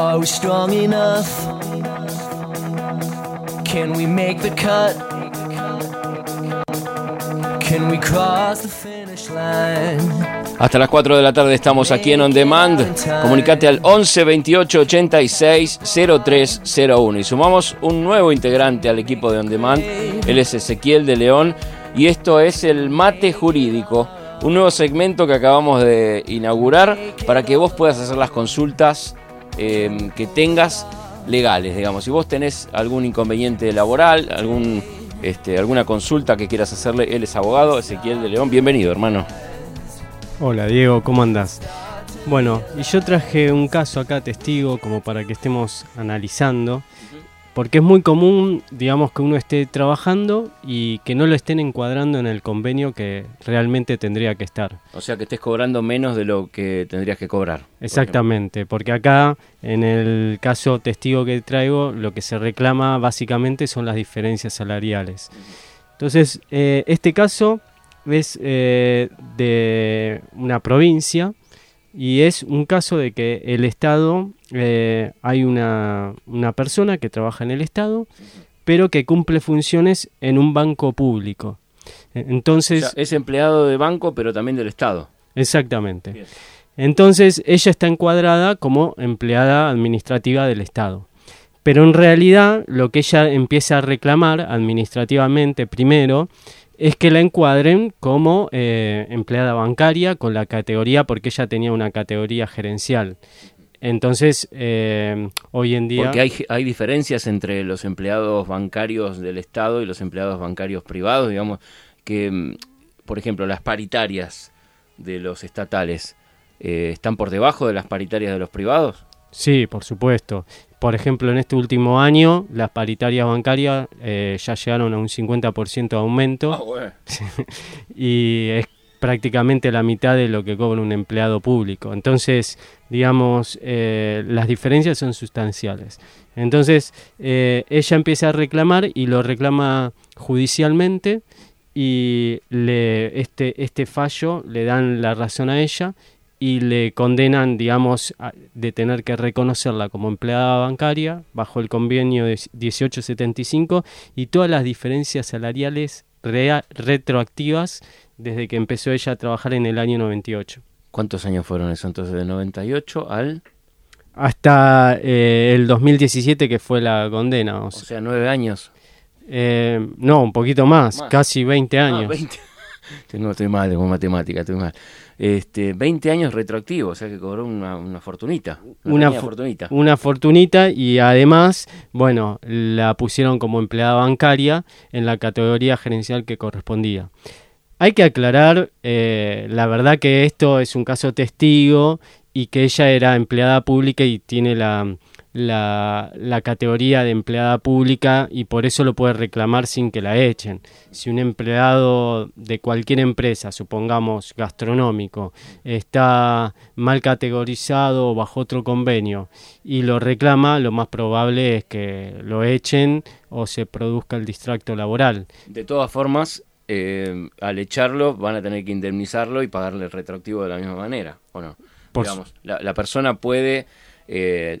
Are we strong enough? Can we make the cut? Can? Hasta las 4 de la tarde estamos aquí en On Demand. Comunicate al 11 28 86 0301 y sumamos un nuevo integrante al equipo de On Demand. Él es Ezequiel de León y esto es el mate jurídico, un nuevo segmento que acabamos de inaugurar para que vos puedas hacer las consultas eh, que tengas legales, digamos. Si vos tenés algún inconveniente laboral, algún, este, alguna consulta que quieras hacerle, él es abogado, Ezequiel de León. Bienvenido, hermano. Hola Diego, ¿cómo andás? Bueno, y yo traje un caso acá testigo como para que estemos analizando, porque es muy común, digamos, que uno esté trabajando y que no lo estén encuadrando en el convenio que realmente tendría que estar. O sea, que estés cobrando menos de lo que tendrías que cobrar. Exactamente, porque acá, en el caso testigo que traigo, lo que se reclama básicamente son las diferencias salariales. Entonces, eh, este caso es eh, de una provincia y es un caso de que el Estado, eh, hay una, una, persona que trabaja en el Estado, pero que cumple funciones en un banco público. E, entonces... es empleado de banco, pero también del Estado. Exactamente. Entonces ella está encuadrada como empleada administrativa del Estado. Pero en realidad lo que ella empieza a reclamar administrativamente primero es que la encuadren como eh, empleada bancaria con la categoría porque ella tenía una categoría gerencial. Entonces, eh, hoy en día... Porque hay, hay diferencias entre los empleados bancarios del Estado y los empleados bancarios privados, digamos, que, mm, por ejemplo, las paritarias de los estatales eh, están por debajo de las paritarias de los privados. Sí, por supuesto. Por ejemplo, en este último año, las paritarias bancarias eh, ya llegaron a un 50% de aumento. Ah, y es prácticamente la mitad de lo que cobra un empleado público. Entonces, digamos, eh, las diferencias son sustanciales. Entonces, eh, ella empieza a reclamar y lo reclama judicialmente y le, este, este fallo le dan la razón a ella y le condenan, digamos, de tener que reconocerla como empleada bancaria bajo el convenio de 1875 y todas las diferencias salariales retroactivas desde que empezó ella a trabajar en el año 98. ¿Cuántos años fueron eso entonces? ¿De 98 al...? Hasta eh, el 2017 que fue la condena. O, sea, nueve años. Eh, no, un poquito más, casi 20 ah, años. Tengo, estoy mal con matemática, estoy mal este, 20 años retroactivos, o sea que cobró una, una fortunita. Una, fortunita. Una fortunita y además, bueno, la pusieron como empleada bancaria en la categoría gerencial que correspondía. Hay que aclarar, eh, la verdad que esto es un caso testigo y que ella era empleada pública y tiene la, la, la, categoría de empleada pública y por eso lo puede reclamar sin que la echen. Si un empleado de cualquier empresa, supongamos gastronómico, está mal categorizado o bajo otro convenio y lo reclama, lo más probable es que lo echen o se produzca el distracto laboral. De todas formas, eh, al echarlo van a tener que indemnizarlo y pagarle el retroactivo de la misma manera, ¿o no? Digamos, la, la, persona puede... Eh,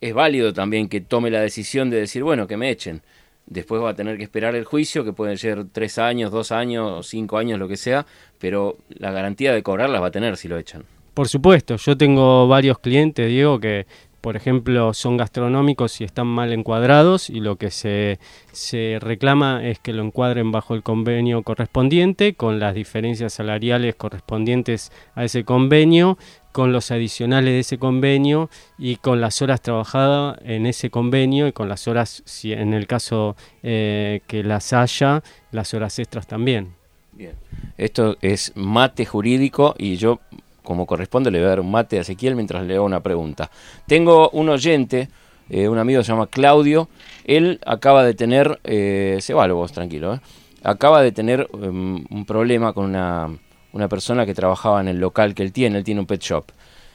es válido también que tome la decisión de decir, bueno, que me echen. Después va a tener que esperar el juicio, que pueden ser tres años, dos años, cinco años, lo que sea, pero la garantía de cobrarlas va a tener si lo echan. Por supuesto, yo tengo varios clientes, Diego, que por ejemplo, son gastronómicos y están mal encuadrados y lo que se, se, reclama es que lo encuadren bajo el convenio correspondiente con las diferencias salariales correspondientes a ese convenio, con los adicionales de ese convenio y con las horas trabajadas en ese convenio y con las horas, si en el caso eh, que las haya, las horas extras también. Bien, esto es mate jurídico y yo como corresponde, le voy a dar un mate a Ezequiel mientras le hago una pregunta. Tengo un oyente, eh, un amigo se llama Claudio, él acaba de tener, eh, se va vos, tranquilo, eh, acaba de tener em, un problema con una, una, persona que trabajaba en el local que él tiene, él tiene un pet shop.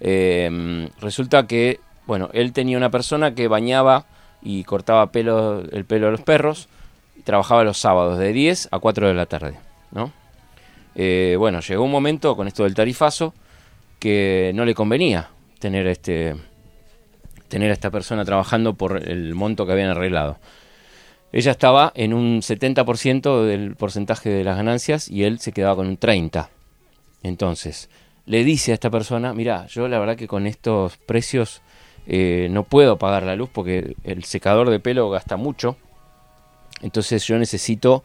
Em, resulta que, bueno, él tenía una persona que bañaba y cortaba el pelo de los perros, y trabajaba los sábados de 10 a 4 de la tarde, ¿no? bueno, llegó un momento con esto del tarifazo que no le convenía tener este tener a esta persona trabajando por el monto que habían arreglado. Ella estaba en un 70% del porcentaje de las ganancias y él se quedaba con un 30%. Entonces, le dice a esta persona, mira, yo la verdad que con estos precios eh, no puedo pagar la luz porque el secador de pelo gasta mucho. Entonces yo necesito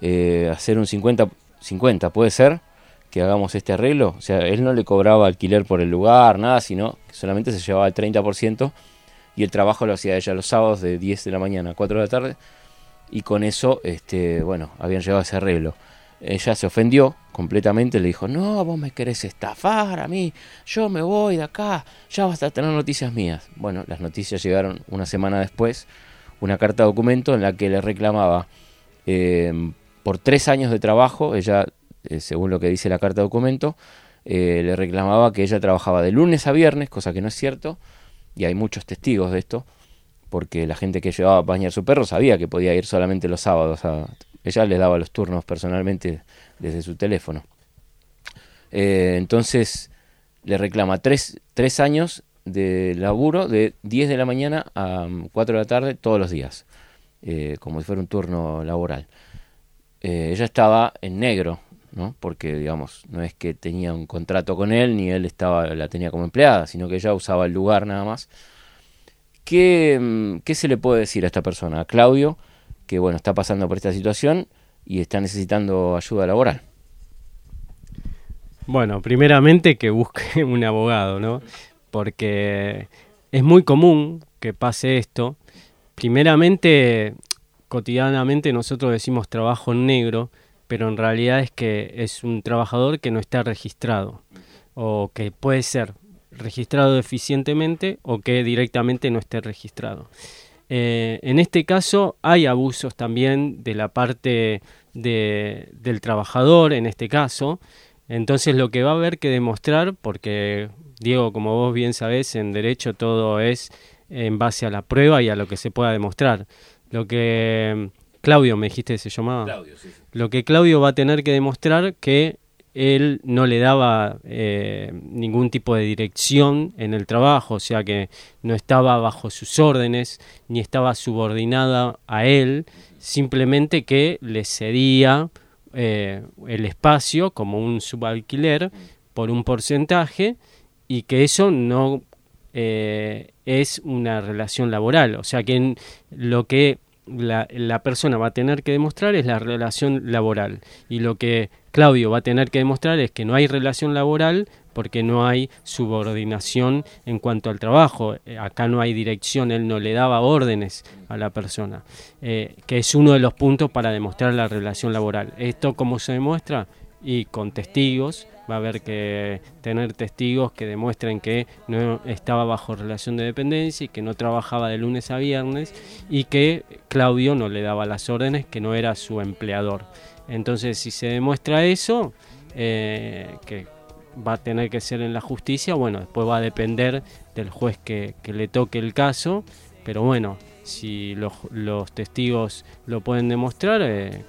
eh, hacer un 50-50, ¿puede ser? Que hagamos este arreglo. O sea, él no le cobraba alquiler por el lugar, nada, sino que solamente se llevaba el 30% y el trabajo lo hacía ella los sábados de 10 de la mañana a 4 de la tarde. Y con eso, este, bueno, habían llegado a ese arreglo. Ella se ofendió completamente, le dijo, no, vos me querés estafar a mí, yo me voy de acá, ya vas a tener noticias mías. Bueno, las noticias llegaron una semana después, una carta de documento en la que le reclamaba em, por tres años de trabajo, ella, eh, según lo que dice la carta de documento, eh, le reclamaba que ella trabajaba de lunes a viernes, cosa que no es cierto, y hay muchos testigos de esto, porque la gente que llevaba a bañar su perro sabía que podía ir solamente los sábados a ella le daba los turnos personalmente desde su teléfono. Eh, entonces le reclama tres, tres, años de laburo de 10 de la mañana a 4 de la tarde todos los días, eh, como si fuera un turno laboral. Eh, ella estaba en negro, ¿no? porque digamos, no es que tenía un contrato con él, ni él estaba, la tenía como empleada, sino que ella usaba el lugar nada más. ¿Qué, mm, qué se le puede decir a esta persona? A Claudio que bueno, está pasando por esta situación y está necesitando ayuda laboral. Bueno, primeramente que busque un abogado, ¿no? Porque es muy común que pase esto. Primeramente, cotidianamente nosotros decimos trabajo negro, pero en realidad es que es un trabajador que no está registrado o que puede ser registrado eficientemente o que directamente no esté registrado. Eh, en este caso hay abusos también de la parte del trabajador, en este caso. Entonces lo que va a haber que demostrar, porque Diego, como vos bien sabés, en derecho todo es en base a la prueba y a lo que se pueda demostrar. Lo que Claudio, me dijiste, se llamaba. Claudio, sí. Lo que Claudio va a tener que demostrar que él no le daba eh, ningún tipo de dirección en el trabajo, o sea que no estaba bajo sus órdenes, ni estaba subordinada a él, simplemente que le cedía eh, el espacio como un subalquiler por un porcentaje y que eso no eh, es una relación laboral, o sea que lo que la, la persona va a tener que demostrar es la relación laboral y lo que Claudio va a tener que demostrar es que no hay relación laboral porque no hay subordinación en cuanto al trabajo. Eh, acá no hay dirección, él no le daba órdenes a la persona, eh, que es uno de los puntos para demostrar la relación laboral. Esto, ¿cómo se demuestra? Y con testigos, va a haber que tener testigos que demuestren que no estaba bajo relación de dependencia y que no trabajaba de lunes a viernes y que Claudio no le daba las órdenes, que no era su empleador. Entonces, si se demuestra eso, eh, que va a tener que ser en la justicia, bueno, después va a depender del juez que, le toque el caso, pero bueno, si los, testigos lo pueden demostrar, eh,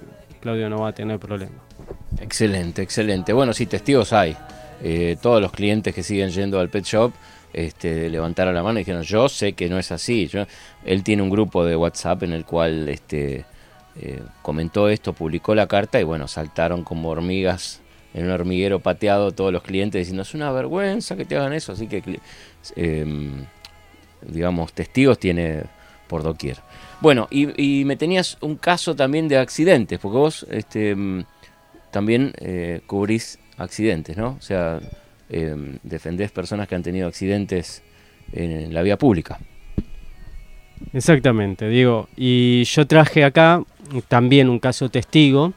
Claudio no va a tener problema. Excelente, excelente. Bueno, sí, testigos hay. Eh, todos los clientes que siguen yendo al pet shop este, levantaron la mano y dijeron, yo sé que no es así. él tiene un grupo de WhatsApp en el cual este, eh, comentó esto, publicó la carta y bueno, saltaron como hormigas en un hormiguero pateado todos los clientes diciendo es una vergüenza que te hagan eso, así que em, digamos testigos tiene por doquier. Bueno, y, me tenías un caso también de accidentes, porque vos este, em, también eh, cubrís accidentes, ¿no? O sea, em, defendés personas que han tenido accidentes en la vía pública. Exactamente, Diego. Y yo traje acá también un caso testigo,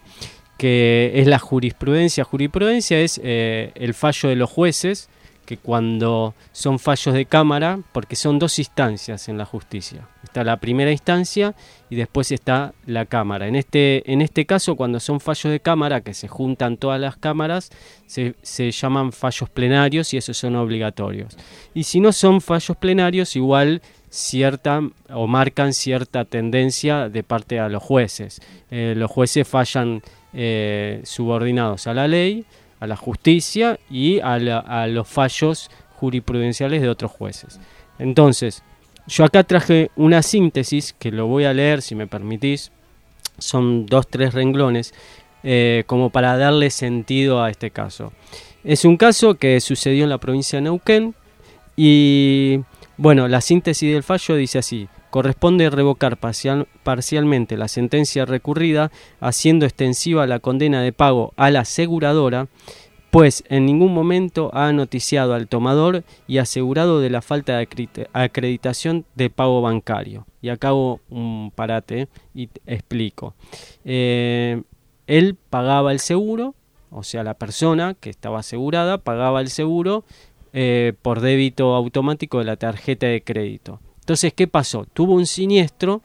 que es la jurisprudencia. Jurisprudencia es eh, el fallo de los jueces, que cuando son fallos de cámara, porque son dos instancias en la justicia. Está la primera instancia y después está la cámara. En este, en este caso, cuando son fallos de cámara, que se juntan todas las cámaras, se, se llaman fallos plenarios y esos son obligatorios. Y si no son fallos plenarios, igual cierta o marcan cierta tendencia de parte a los jueces. Eh, los jueces fallan eh, subordinados a la ley, a la justicia y a, los fallos jurisprudenciales de otros jueces. Entonces, yo acá traje una síntesis que lo voy a leer si me permitís. Son dos, tres renglones, eh, como para darle sentido a este caso. Es un caso que sucedió en la provincia de Neuquén y bueno, la síntesis del fallo dice así, corresponde revocar parcialmente la sentencia recurrida haciendo extensiva la condena de pago a la aseguradora pues en ningún momento ha noticiado al tomador y asegurado de la falta de acreditación de pago bancario. Y acabo un parate y explico. Eh, él pagaba el seguro, o sea, la persona que estaba asegurada pagaba el seguro eh, por débito automático de la tarjeta de crédito. Entonces, ¿qué pasó? Tuvo un siniestro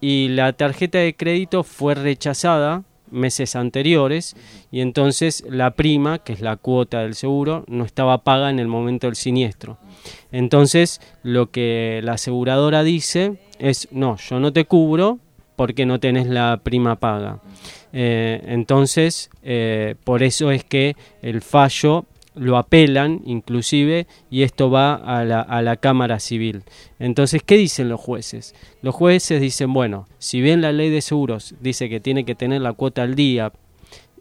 y la tarjeta de crédito fue rechazada meses anteriores y entonces la prima, que es la cuota del seguro, no estaba paga en el momento del siniestro. Entonces lo que la aseguradora dice es, no, yo no te cubro porque no tenés la prima paga. Eh, entonces, eh, por eso es que el fallo lo apelan inclusive y esto va a la, a la, Cámara Civil. Entonces, ¿qué dicen los jueces? Los jueces dicen, bueno, si bien la ley de seguros dice que tiene que tener la cuota al día,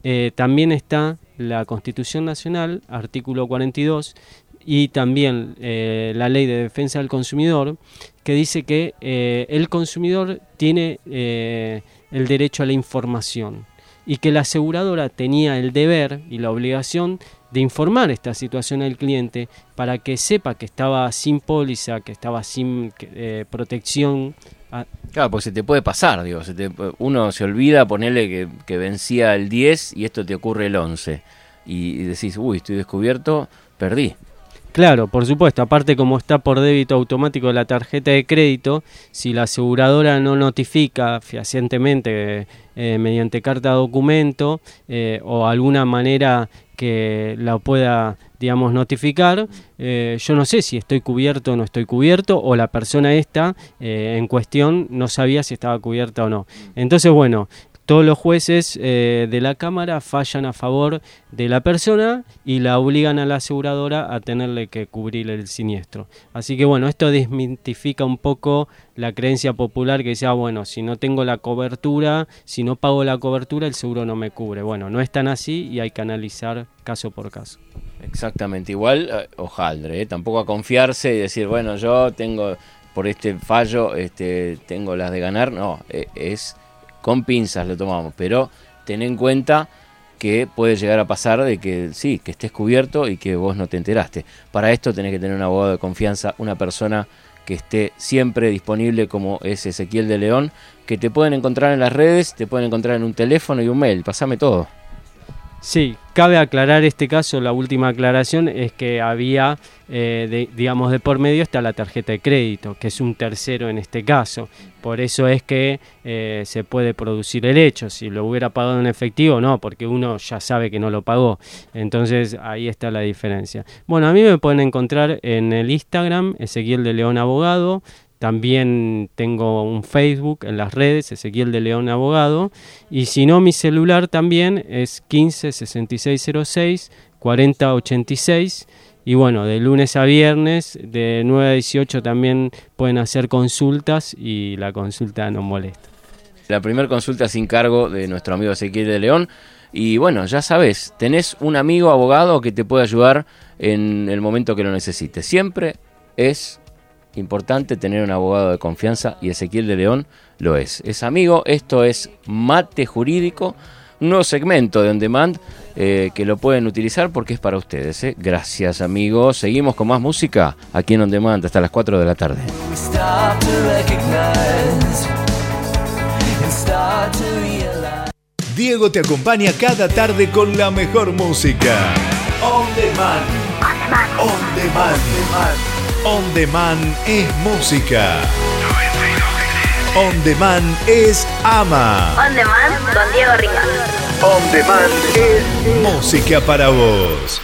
eh, también está la Constitución Nacional, artículo 42, y también eh, la ley de defensa del consumidor, que dice que eh, el consumidor tiene el derecho a la información y que la aseguradora tenía el deber y la obligación de informar esta situación al cliente para que sepa que estaba sin póliza, que estaba sin eh, protección. Claro, porque se te puede pasar, digo, uno se olvida ponerle que, vencía el 10 y esto te ocurre el 11 y, y decís, uy, estoy descubierto, perdí. Claro, por supuesto. Aparte, como está por débito automático la tarjeta de crédito, si la aseguradora no notifica fehacientemente eh, mediante carta documento eh, o alguna manera que la pueda, digamos, notificar, eh, yo no sé si estoy cubierto o no estoy cubierto, o la persona esta en cuestión no sabía si estaba cubierta o no. Entonces, bueno, todos los jueces eh, de la Cámara fallan a favor de la persona y la obligan a la aseguradora a tenerle que cubrir el siniestro. Así que bueno, esto desmitifica un poco la creencia popular que decía, ah, bueno, si no tengo la cobertura, si no pago la cobertura, el seguro no me cubre. Bueno, no es tan así y hay que analizar caso por caso. Exactamente, igual, eh, ojaldre, ¿eh? tampoco a confiarse y decir, bueno, yo tengo por este fallo, este, tengo las de ganar, no, es con pinzas lo tomamos, pero ten en cuenta que puede llegar a pasar de que sí, que estés cubierto y que vos no te enteraste. Para esto tenés que tener un abogado de confianza, una persona que esté siempre disponible como es Ezequiel de León, que te pueden encontrar en las redes, te pueden encontrar en un teléfono y un mail, pasame todo. Sí, cabe aclarar este caso, la última aclaración es que había, eh, digamos, de por medio está la tarjeta de crédito, que es un tercero en este caso. Por eso es que eh, se puede producir el hecho. Si lo hubiera pagado en efectivo, no, porque uno ya sabe que no lo pagó. Entonces ahí está la diferencia. Bueno, a mí me pueden encontrar en el Instagram, Ezequiel de León Abogado. También tengo un Facebook en las redes, Ezequiel de León Abogado. Y si no, mi celular también es 15 6606 4086. Y bueno, de lunes a viernes, de 9 a 18 también pueden hacer consultas y la consulta no molesta. La primera consulta sin cargo de nuestro amigo Ezequiel de León. Y bueno, ya sabes, tenés un amigo abogado que te puede ayudar en el momento que lo necesites. Siempre es importante tener un abogado de confianza y Ezequiel de León lo es. Es amigo, esto es Mate Jurídico, un nuevo segmento de On Demand eh, que lo pueden utilizar porque es para ustedes. ¿eh? Gracias amigos, seguimos con más música aquí en On Demand hasta las 4 de la tarde. Diego te acompaña cada tarde con la mejor música. On Demand. On Demand. On Demand es música. On Demand es ama. On Demand con Diego Rivas. On Demand es música para vos.